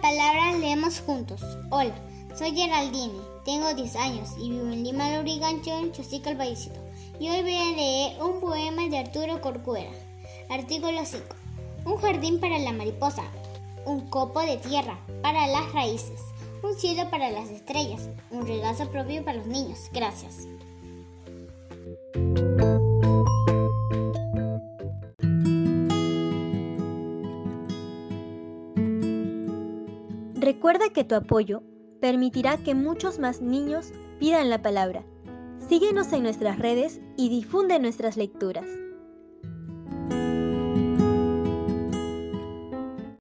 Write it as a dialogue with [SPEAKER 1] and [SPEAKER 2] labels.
[SPEAKER 1] palabra leemos juntos. Hola, soy Geraldine, tengo 10 años y vivo en Lima, Lurigancho, en Chosica, el Vallecito. Y hoy voy a leer un poema de Arturo Corcuera. Artículo 5. Un jardín para la mariposa, un copo de tierra para las raíces, un cielo para las estrellas, un regazo propio para los niños. Gracias.
[SPEAKER 2] Recuerda que tu apoyo permitirá que muchos más niños pidan la palabra. Síguenos en nuestras redes y difunde nuestras lecturas.